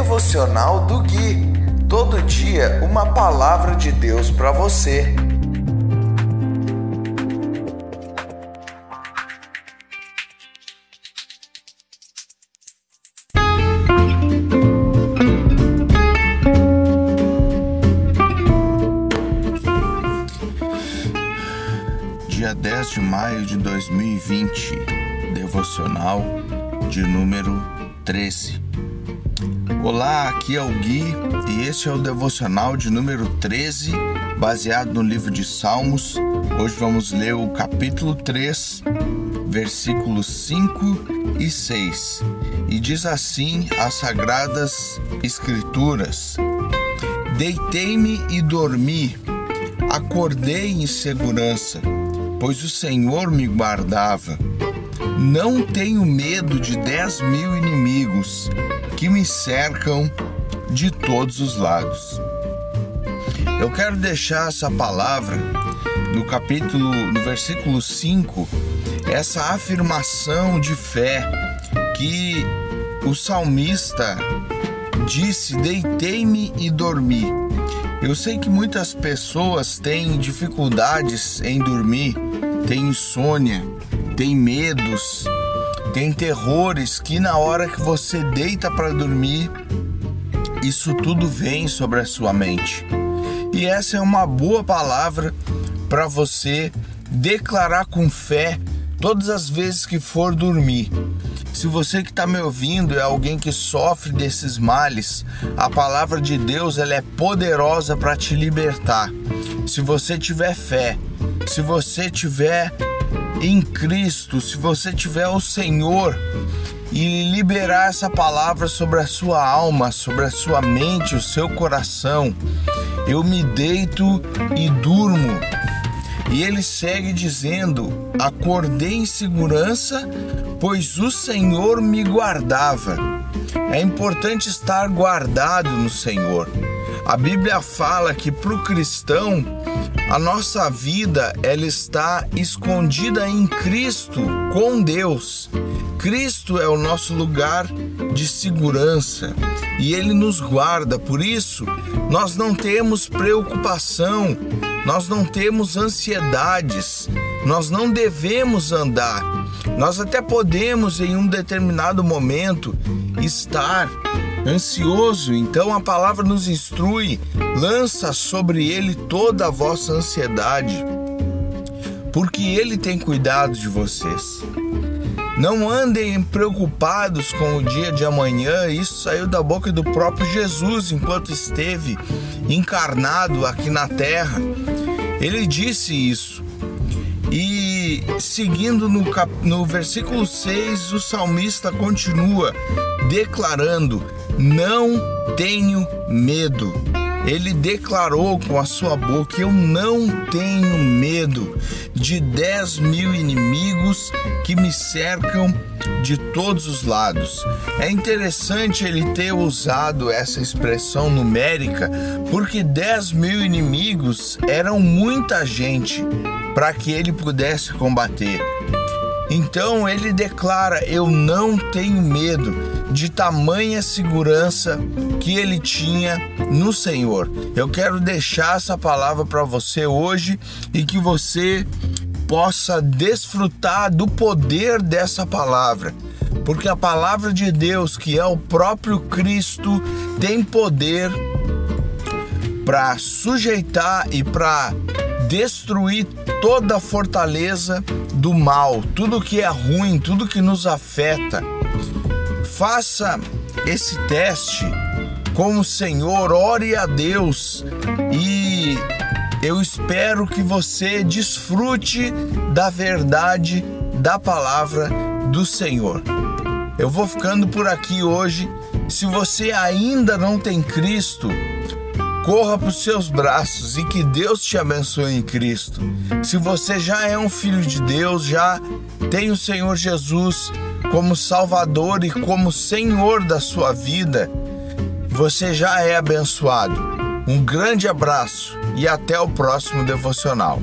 Devocional do Gui. Todo dia uma palavra de Deus para você. Dia 10 de maio de 2020, devocional de número 13. Olá, aqui é o Gui e este é o devocional de número 13, baseado no livro de Salmos. Hoje vamos ler o capítulo 3, versículos 5 e 6. E diz assim as sagradas escrituras: Deitei-me e dormi, acordei em segurança, pois o Senhor me guardava. Não tenho medo de dez mil inimigos que me cercam de todos os lados. Eu quero deixar essa palavra no capítulo, no versículo 5, essa afirmação de fé que o salmista disse: Deitei-me e dormi. Eu sei que muitas pessoas têm dificuldades em dormir, têm insônia, têm medos, tem terrores que na hora que você deita para dormir, isso tudo vem sobre a sua mente. E essa é uma boa palavra para você declarar com fé todas as vezes que for dormir. Se você que está me ouvindo é alguém que sofre desses males, a palavra de Deus ela é poderosa para te libertar. Se você tiver fé, se você tiver em Cristo, se você tiver o Senhor e liberar essa palavra sobre a sua alma, sobre a sua mente, o seu coração, eu me deito e durmo. E ele segue dizendo: Acordei em segurança, pois o Senhor me guardava. É importante estar guardado no Senhor. A Bíblia fala que para o cristão a nossa vida ela está escondida em Cristo, com Deus. Cristo é o nosso lugar de segurança e ele nos guarda. Por isso, nós não temos preocupação, nós não temos ansiedades, nós não devemos andar. Nós até podemos em um determinado momento estar ansioso, então a palavra nos instrui, lança sobre ele toda a vossa ansiedade, porque ele tem cuidado de vocês. Não andem preocupados com o dia de amanhã, isso saiu da boca do próprio Jesus enquanto esteve encarnado aqui na terra. Ele disse isso. E seguindo no, cap... no versículo 6, o salmista continua declarando: Não tenho medo. Ele declarou com a sua boca: Eu não tenho medo de dez mil inimigos que me cercam de todos os lados. É interessante ele ter usado essa expressão numérica, porque dez mil inimigos eram muita gente para que ele pudesse combater. Então ele declara: Eu não tenho medo de tamanha segurança que ele tinha no Senhor. Eu quero deixar essa palavra para você hoje e que você possa desfrutar do poder dessa palavra. Porque a palavra de Deus, que é o próprio Cristo, tem poder para sujeitar e para destruir toda a fortaleza do mal, tudo que é ruim, tudo que nos afeta. Faça esse teste com o Senhor, ore a Deus e eu espero que você desfrute da verdade da palavra do Senhor. Eu vou ficando por aqui hoje. Se você ainda não tem Cristo, corra para os seus braços e que Deus te abençoe em Cristo. Se você já é um filho de Deus, já tem o Senhor Jesus como Salvador e como Senhor da sua vida, você já é abençoado. Um grande abraço e até o próximo devocional.